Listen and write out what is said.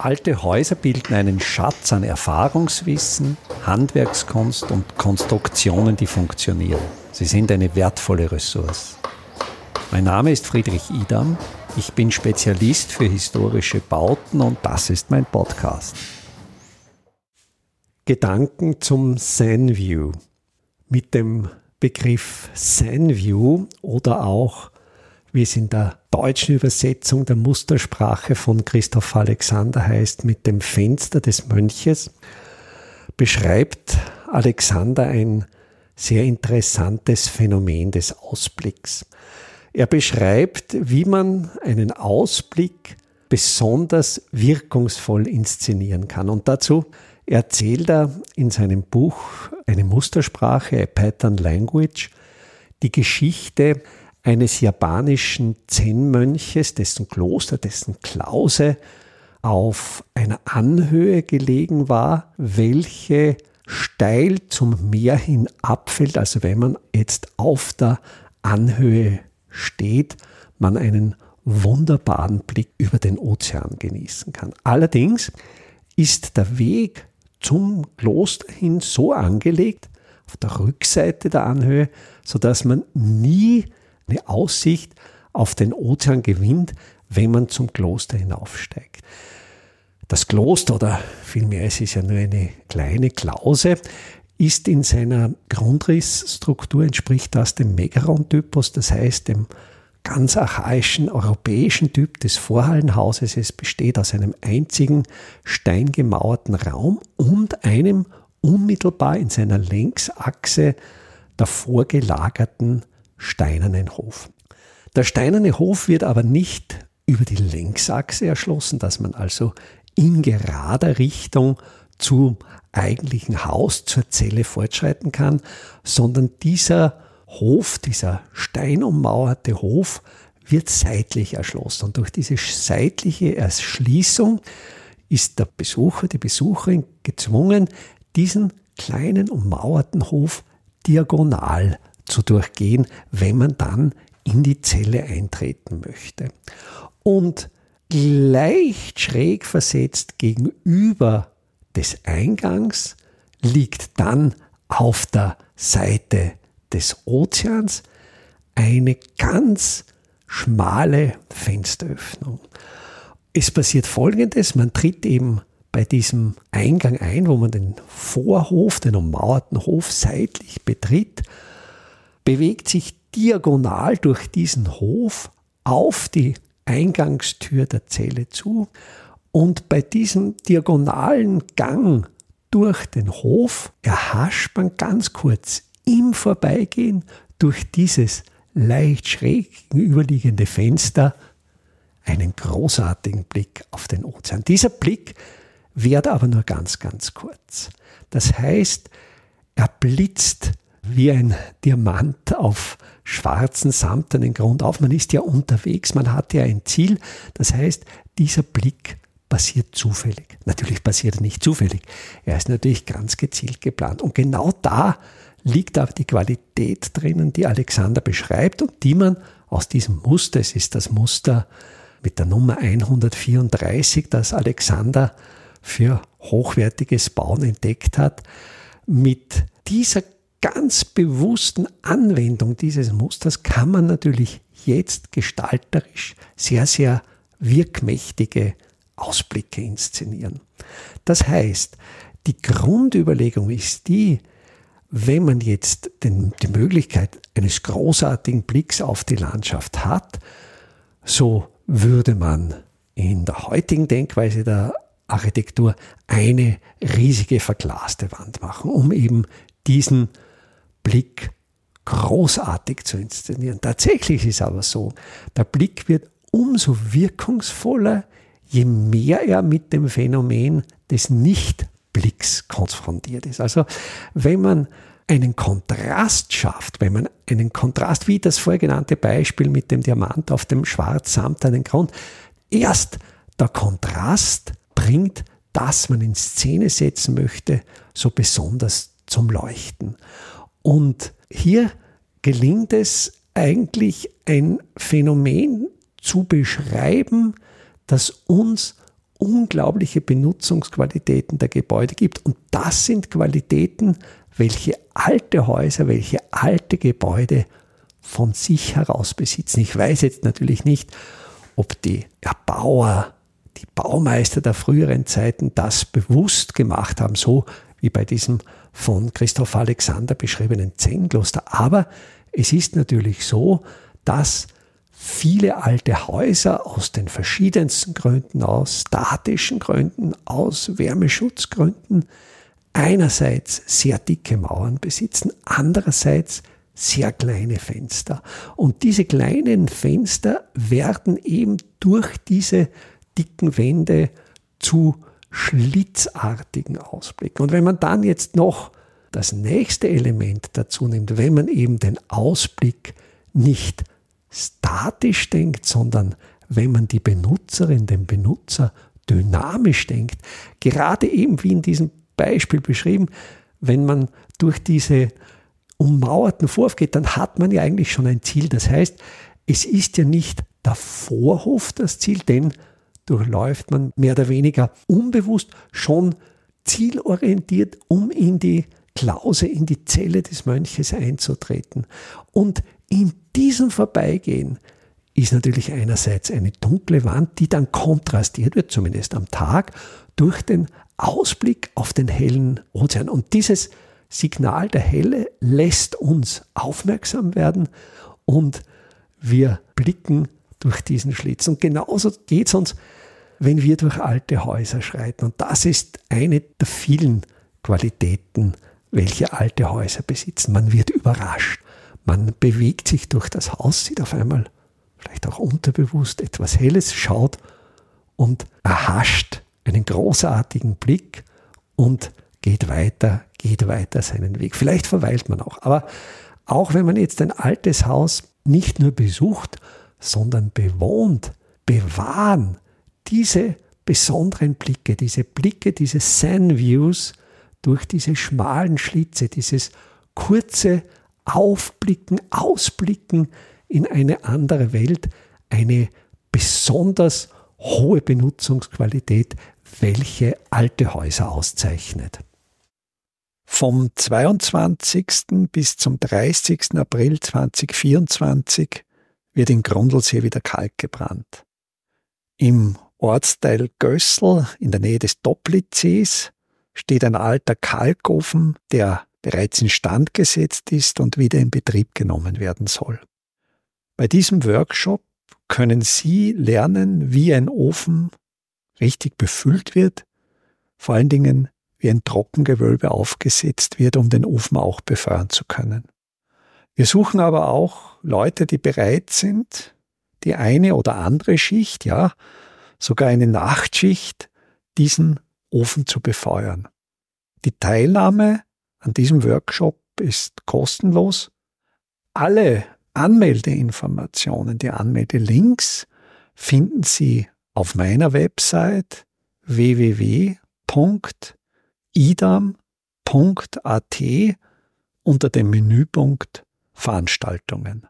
Alte Häuser bilden einen Schatz an Erfahrungswissen, Handwerkskunst und Konstruktionen, die funktionieren. Sie sind eine wertvolle Ressource. Mein Name ist Friedrich Idam. Ich bin Spezialist für historische Bauten und das ist mein Podcast. Gedanken zum Zen-View. Mit dem Begriff Zen-View oder auch wie es in der deutschen Übersetzung der Mustersprache von Christoph Alexander heißt, mit dem Fenster des Mönches, beschreibt Alexander ein sehr interessantes Phänomen des Ausblicks. Er beschreibt, wie man einen Ausblick besonders wirkungsvoll inszenieren kann. Und dazu erzählt er in seinem Buch eine Mustersprache, a Pattern Language, die Geschichte eines japanischen Zen-Mönches, dessen Kloster, dessen Klause auf einer Anhöhe gelegen war, welche steil zum Meer hin abfällt. Also wenn man jetzt auf der Anhöhe steht, man einen wunderbaren Blick über den Ozean genießen kann. Allerdings ist der Weg zum Kloster hin so angelegt, auf der Rückseite der Anhöhe, sodass man nie eine Aussicht auf den Ozean gewinnt, wenn man zum Kloster hinaufsteigt. Das Kloster, oder vielmehr es ist ja nur eine kleine Klause, ist in seiner Grundrissstruktur, entspricht das dem Megaron-Typus, das heißt dem ganz archaischen europäischen Typ des Vorhallenhauses. Es besteht aus einem einzigen steingemauerten Raum und einem unmittelbar in seiner Längsachse davor gelagerten steinernen Hof. Der steinerne Hof wird aber nicht über die Längsachse erschlossen, dass man also in gerader Richtung zum eigentlichen Haus, zur Zelle fortschreiten kann, sondern dieser Hof, dieser steinummauerte Hof, wird seitlich erschlossen. Und durch diese seitliche Erschließung ist der Besucher, die Besucherin gezwungen, diesen kleinen ummauerten Hof diagonal zu durchgehen, wenn man dann in die Zelle eintreten möchte. Und leicht schräg versetzt gegenüber des Eingangs liegt dann auf der Seite des Ozeans eine ganz schmale Fensteröffnung. Es passiert Folgendes, man tritt eben bei diesem Eingang ein, wo man den Vorhof, den ummauerten Hof seitlich betritt bewegt sich diagonal durch diesen Hof auf die Eingangstür der Zelle zu und bei diesem diagonalen Gang durch den Hof erhascht man ganz kurz im Vorbeigehen durch dieses leicht schräg gegenüberliegende Fenster einen großartigen Blick auf den Ozean. Dieser Blick währt aber nur ganz, ganz kurz. Das heißt, er blitzt wie ein Diamant auf schwarzen, samtenen Grund auf. Man ist ja unterwegs, man hat ja ein Ziel. Das heißt, dieser Blick passiert zufällig. Natürlich passiert er nicht zufällig. Er ist natürlich ganz gezielt geplant. Und genau da liegt aber die Qualität drinnen, die Alexander beschreibt und die man aus diesem Muster, es ist das Muster mit der Nummer 134, das Alexander für hochwertiges Bauen entdeckt hat, mit dieser ganz bewussten Anwendung dieses Musters kann man natürlich jetzt gestalterisch sehr, sehr wirkmächtige Ausblicke inszenieren. Das heißt, die Grundüberlegung ist die, wenn man jetzt den, die Möglichkeit eines großartigen Blicks auf die Landschaft hat, so würde man in der heutigen Denkweise der Architektur eine riesige verglaste Wand machen, um eben diesen Blick großartig zu inszenieren. Tatsächlich ist es aber so, der Blick wird umso wirkungsvoller, je mehr er mit dem Phänomen des Nichtblicks konfrontiert ist. Also wenn man einen Kontrast schafft, wenn man einen Kontrast, wie das vorgenannte Beispiel mit dem Diamant auf dem schwarz-samtenen Grund, erst der Kontrast bringt, das man in Szene setzen möchte, so besonders zum Leuchten. Und hier gelingt es eigentlich ein Phänomen zu beschreiben, das uns unglaubliche Benutzungsqualitäten der Gebäude gibt. Und das sind Qualitäten, welche alte Häuser, welche alte Gebäude von sich heraus besitzen. Ich weiß jetzt natürlich nicht, ob die Erbauer, die Baumeister der früheren Zeiten das bewusst gemacht haben, so wie bei diesem von Christoph Alexander beschriebenen Zen-Kloster. Aber es ist natürlich so, dass viele alte Häuser aus den verschiedensten Gründen, aus statischen Gründen, aus Wärmeschutzgründen, einerseits sehr dicke Mauern besitzen, andererseits sehr kleine Fenster. Und diese kleinen Fenster werden eben durch diese dicken Wände zu schlitzartigen Ausblicken. Und wenn man dann jetzt noch das nächste Element dazu nimmt, wenn man eben den Ausblick nicht statisch denkt, sondern wenn man die Benutzerin, den Benutzer dynamisch denkt, gerade eben wie in diesem Beispiel beschrieben, wenn man durch diese ummauerten Vorhof geht, dann hat man ja eigentlich schon ein Ziel. Das heißt, es ist ja nicht der Vorhof das Ziel, denn durchläuft man mehr oder weniger unbewusst schon zielorientiert, um in die Klause, in die Zelle des Mönches einzutreten. Und in diesem Vorbeigehen ist natürlich einerseits eine dunkle Wand, die dann kontrastiert wird, zumindest am Tag, durch den Ausblick auf den hellen Ozean. Und dieses Signal der Helle lässt uns aufmerksam werden und wir blicken durch diesen Schlitz. Und genauso geht es uns, wenn wir durch alte Häuser schreiten. Und das ist eine der vielen Qualitäten, welche alte Häuser besitzen. Man wird überrascht. Man bewegt sich durch das Haus, sieht auf einmal vielleicht auch unterbewusst etwas Helles, schaut und erhascht einen großartigen Blick und geht weiter, geht weiter seinen Weg. Vielleicht verweilt man auch. Aber auch wenn man jetzt ein altes Haus nicht nur besucht, sondern bewohnt, bewahren diese besonderen Blicke, diese Blicke, diese Zen-Views durch diese schmalen Schlitze, dieses kurze Aufblicken, Ausblicken in eine andere Welt, eine besonders hohe Benutzungsqualität, welche alte Häuser auszeichnet. Vom 22. bis zum 30. April 2024 wird in Grundlsee wieder Kalk gebrannt. Im Ortsteil Gössel in der Nähe des Doplitzsees steht ein alter Kalkofen, der bereits instand gesetzt ist und wieder in Betrieb genommen werden soll. Bei diesem Workshop können Sie lernen, wie ein Ofen richtig befüllt wird, vor allen Dingen wie ein Trockengewölbe aufgesetzt wird, um den Ofen auch befeuern zu können. Wir suchen aber auch Leute, die bereit sind, die eine oder andere Schicht, ja, sogar eine Nachtschicht, diesen Ofen zu befeuern. Die Teilnahme an diesem Workshop ist kostenlos. Alle Anmeldeinformationen, die Anmeldelinks finden Sie auf meiner Website www.idam.at unter dem Menüpunkt Veranstaltungen.